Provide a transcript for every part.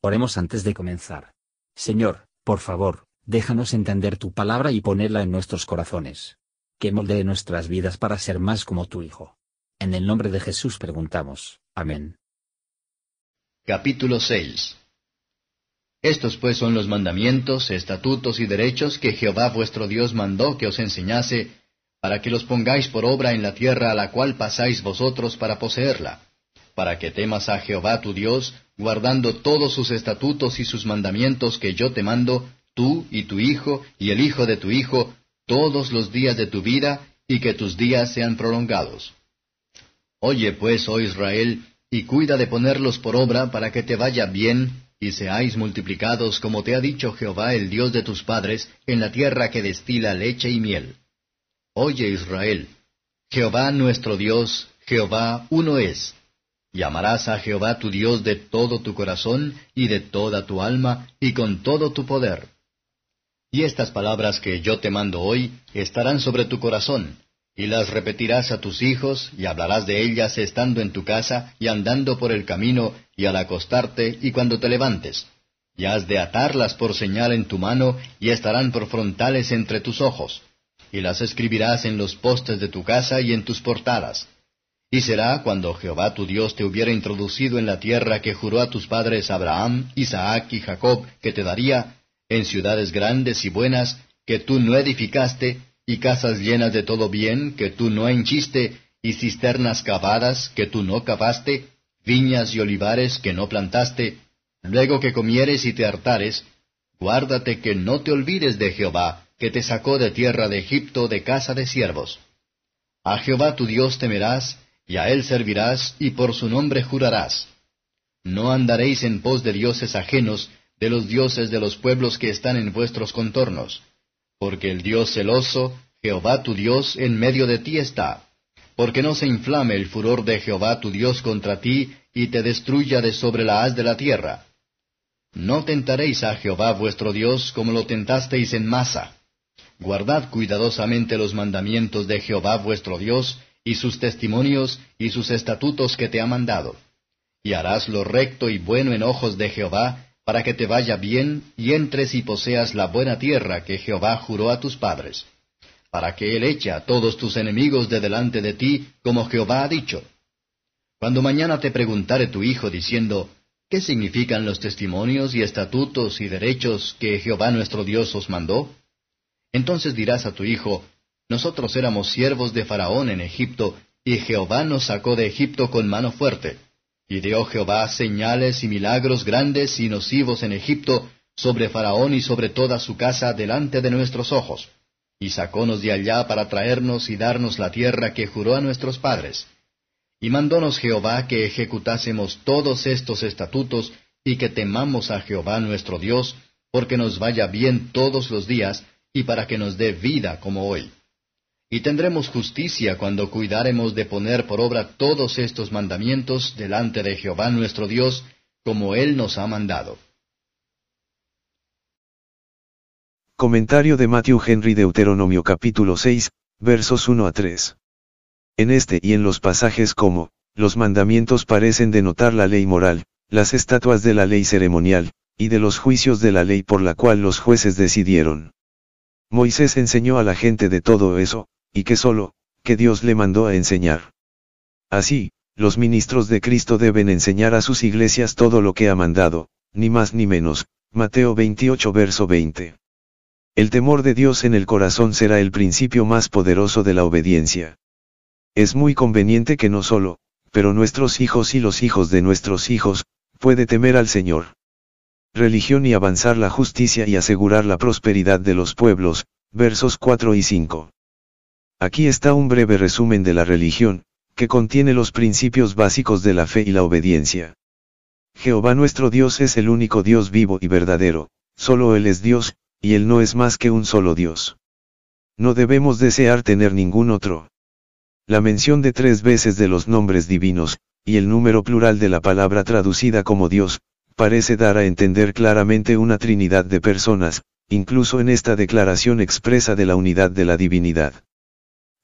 Oremos antes de comenzar. Señor, por favor, déjanos entender tu palabra y ponerla en nuestros corazones. Que moldee nuestras vidas para ser más como tu Hijo. En el nombre de Jesús preguntamos. Amén. Capítulo 6 Estos pues son los mandamientos, estatutos y derechos que Jehová vuestro Dios mandó que os enseñase, para que los pongáis por obra en la tierra a la cual pasáis vosotros para poseerla para que temas a Jehová tu Dios, guardando todos sus estatutos y sus mandamientos que yo te mando, tú y tu hijo y el hijo de tu hijo, todos los días de tu vida, y que tus días sean prolongados. Oye pues, oh Israel, y cuida de ponerlos por obra para que te vaya bien, y seáis multiplicados como te ha dicho Jehová el Dios de tus padres, en la tierra que destila leche y miel. Oye Israel, Jehová nuestro Dios, Jehová uno es y amarás a Jehová tu Dios de todo tu corazón y de toda tu alma y con todo tu poder. Y estas palabras que yo te mando hoy estarán sobre tu corazón, y las repetirás a tus hijos, y hablarás de ellas estando en tu casa, y andando por el camino, y al acostarte, y cuando te levantes. Y has de atarlas por señal en tu mano, y estarán por frontales entre tus ojos. Y las escribirás en los postes de tu casa y en tus portadas y será cuando Jehová tu Dios te hubiera introducido en la tierra que juró a tus padres Abraham, Isaac y Jacob que te daría, en ciudades grandes y buenas, que tú no edificaste, y casas llenas de todo bien, que tú no henchiste, y cisternas cavadas, que tú no cavaste, viñas y olivares que no plantaste, luego que comieres y te hartares, guárdate que no te olvides de Jehová, que te sacó de tierra de Egipto de casa de siervos. A Jehová tu Dios temerás, y a él servirás, y por su nombre jurarás. No andaréis en pos de dioses ajenos, de los dioses de los pueblos que están en vuestros contornos, porque el Dios celoso, Jehová tu Dios, en medio de ti está, porque no se inflame el furor de Jehová tu Dios contra ti, y te destruya de sobre la haz de la tierra. No tentaréis a Jehová vuestro Dios como lo tentasteis en masa. Guardad cuidadosamente los mandamientos de Jehová vuestro Dios, y sus testimonios y sus estatutos que te ha mandado. Y harás lo recto y bueno en ojos de Jehová, para que te vaya bien y entres y poseas la buena tierra que Jehová juró a tus padres, para que Él eche a todos tus enemigos de delante de ti, como Jehová ha dicho. Cuando mañana te preguntare tu hijo diciendo, ¿qué significan los testimonios y estatutos y derechos que Jehová nuestro Dios os mandó? Entonces dirás a tu hijo, nosotros éramos siervos de Faraón en Egipto, y Jehová nos sacó de Egipto con mano fuerte. Y dio Jehová señales y milagros grandes y nocivos en Egipto, sobre Faraón y sobre toda su casa delante de nuestros ojos. Y sacónos de allá para traernos y darnos la tierra que juró a nuestros padres. Y mandónos Jehová que ejecutásemos todos estos estatutos, y que temamos a Jehová nuestro Dios, porque nos vaya bien todos los días, y para que nos dé vida como hoy y tendremos justicia cuando cuidaremos de poner por obra todos estos mandamientos delante de Jehová nuestro Dios, como Él nos ha mandado. Comentario de Matthew Henry Deuteronomio capítulo 6, versos 1 a 3. En este y en los pasajes como, los mandamientos parecen denotar la ley moral, las estatuas de la ley ceremonial, y de los juicios de la ley por la cual los jueces decidieron. Moisés enseñó a la gente de todo eso, y que solo, que Dios le mandó a enseñar. Así, los ministros de Cristo deben enseñar a sus iglesias todo lo que ha mandado, ni más ni menos, Mateo 28 verso 20. El temor de Dios en el corazón será el principio más poderoso de la obediencia. Es muy conveniente que no solo, pero nuestros hijos y los hijos de nuestros hijos, puede temer al Señor. Religión y avanzar la justicia y asegurar la prosperidad de los pueblos, versos 4 y 5. Aquí está un breve resumen de la religión, que contiene los principios básicos de la fe y la obediencia. Jehová nuestro Dios es el único Dios vivo y verdadero, solo Él es Dios, y Él no es más que un solo Dios. No debemos desear tener ningún otro. La mención de tres veces de los nombres divinos, y el número plural de la palabra traducida como Dios, parece dar a entender claramente una trinidad de personas, incluso en esta declaración expresa de la unidad de la divinidad.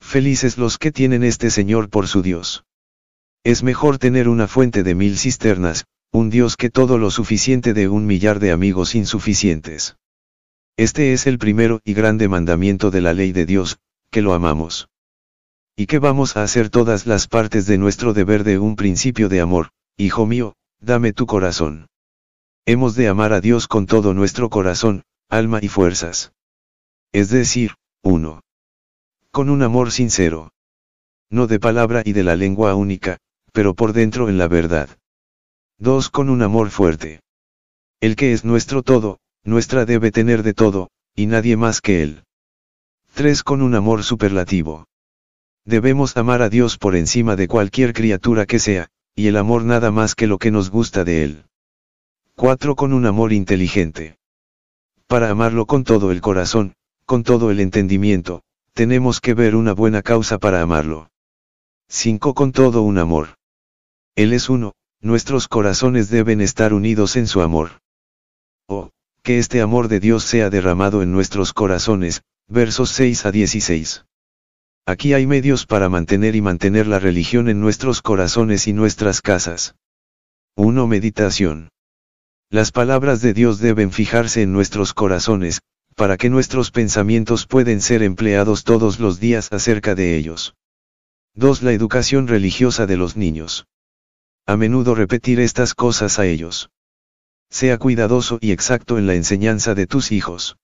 Felices los que tienen este Señor por su Dios. Es mejor tener una fuente de mil cisternas, un Dios que todo lo suficiente de un millar de amigos insuficientes. Este es el primero y grande mandamiento de la ley de Dios, que lo amamos. Y que vamos a hacer todas las partes de nuestro deber de un principio de amor, hijo mío, dame tu corazón. Hemos de amar a Dios con todo nuestro corazón, alma y fuerzas. Es decir, uno. Con un amor sincero. No de palabra y de la lengua única, pero por dentro en la verdad. 2. Con un amor fuerte. El que es nuestro todo, nuestra debe tener de todo, y nadie más que Él. 3. Con un amor superlativo. Debemos amar a Dios por encima de cualquier criatura que sea, y el amor nada más que lo que nos gusta de Él. 4. Con un amor inteligente. Para amarlo con todo el corazón, con todo el entendimiento, tenemos que ver una buena causa para amarlo. 5. Con todo un amor. Él es uno, nuestros corazones deben estar unidos en su amor. Oh, que este amor de Dios sea derramado en nuestros corazones, versos 6 a 16. Aquí hay medios para mantener y mantener la religión en nuestros corazones y nuestras casas. 1. Meditación. Las palabras de Dios deben fijarse en nuestros corazones, para que nuestros pensamientos pueden ser empleados todos los días acerca de ellos. 2. La educación religiosa de los niños a menudo repetir estas cosas a ellos. Sea cuidadoso y exacto en la enseñanza de tus hijos.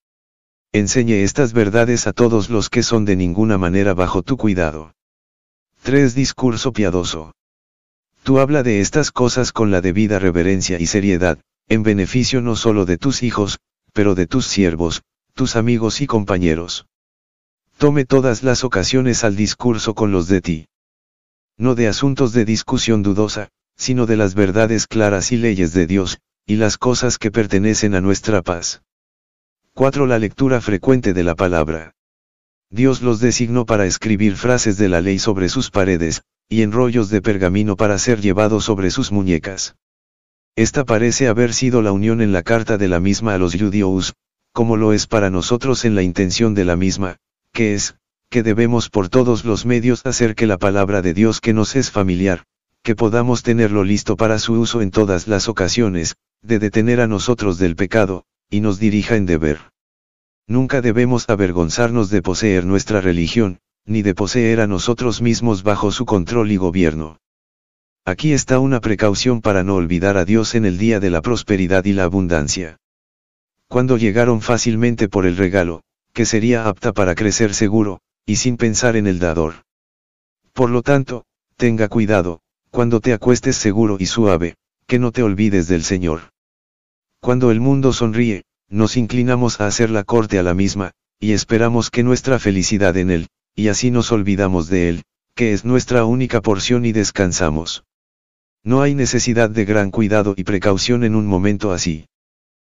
Enseñe estas verdades a todos los que son de ninguna manera bajo tu cuidado. 3. Discurso piadoso. Tú habla de estas cosas con la debida reverencia y seriedad, en beneficio no solo de tus hijos, pero de tus siervos, tus amigos y compañeros. Tome todas las ocasiones al discurso con los de ti. No de asuntos de discusión dudosa, sino de las verdades claras y leyes de Dios, y las cosas que pertenecen a nuestra paz. 4. La lectura frecuente de la palabra. Dios los designó para escribir frases de la ley sobre sus paredes, y en rollos de pergamino para ser llevados sobre sus muñecas. Esta parece haber sido la unión en la carta de la misma a los judíos, como lo es para nosotros en la intención de la misma, que es, que debemos por todos los medios hacer que la palabra de Dios que nos es familiar, que podamos tenerlo listo para su uso en todas las ocasiones, de detener a nosotros del pecado, y nos dirija en deber. Nunca debemos avergonzarnos de poseer nuestra religión, ni de poseer a nosotros mismos bajo su control y gobierno. Aquí está una precaución para no olvidar a Dios en el día de la prosperidad y la abundancia. Cuando llegaron fácilmente por el regalo, que sería apta para crecer seguro, y sin pensar en el dador. Por lo tanto, tenga cuidado, cuando te acuestes seguro y suave, que no te olvides del Señor. Cuando el mundo sonríe, nos inclinamos a hacer la corte a la misma, y esperamos que nuestra felicidad en Él, y así nos olvidamos de Él, que es nuestra única porción y descansamos. No hay necesidad de gran cuidado y precaución en un momento así.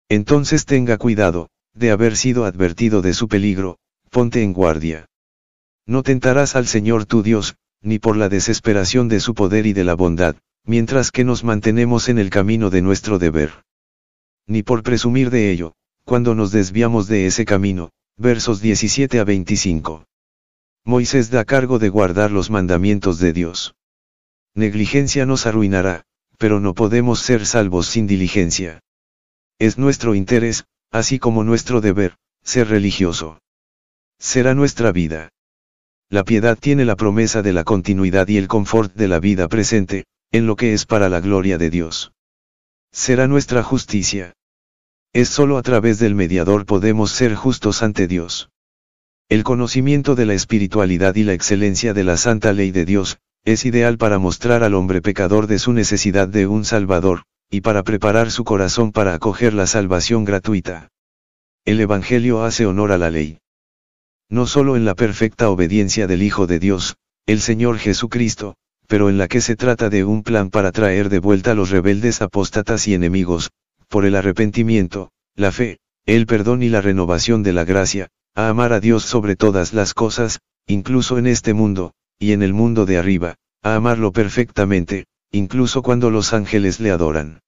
Entonces tenga cuidado, de haber sido advertido de su peligro, ponte en guardia. No tentarás al Señor tu Dios, ni por la desesperación de su poder y de la bondad, mientras que nos mantenemos en el camino de nuestro deber. Ni por presumir de ello, cuando nos desviamos de ese camino, versos 17 a 25. Moisés da cargo de guardar los mandamientos de Dios. Negligencia nos arruinará, pero no podemos ser salvos sin diligencia. Es nuestro interés, así como nuestro deber, ser religioso. Será nuestra vida. La piedad tiene la promesa de la continuidad y el confort de la vida presente, en lo que es para la gloria de Dios. Será nuestra justicia. Es sólo a través del mediador podemos ser justos ante Dios. El conocimiento de la espiritualidad y la excelencia de la santa ley de Dios, es ideal para mostrar al hombre pecador de su necesidad de un Salvador, y para preparar su corazón para acoger la salvación gratuita. El Evangelio hace honor a la ley no solo en la perfecta obediencia del Hijo de Dios, el Señor Jesucristo, pero en la que se trata de un plan para traer de vuelta a los rebeldes apóstatas y enemigos, por el arrepentimiento, la fe, el perdón y la renovación de la gracia, a amar a Dios sobre todas las cosas, incluso en este mundo, y en el mundo de arriba, a amarlo perfectamente, incluso cuando los ángeles le adoran.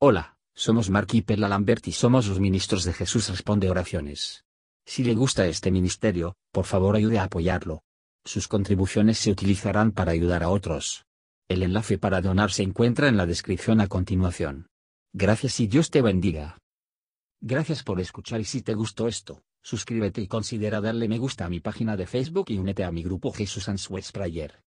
Hola, somos Mark y Perla Lambert y somos los ministros de Jesús Responde Oraciones. Si le gusta este ministerio, por favor ayude a apoyarlo. Sus contribuciones se utilizarán para ayudar a otros. El enlace para donar se encuentra en la descripción a continuación. Gracias y Dios te bendiga. Gracias por escuchar y si te gustó esto, suscríbete y considera darle me gusta a mi página de Facebook y únete a mi grupo Jesús Answers Prayer.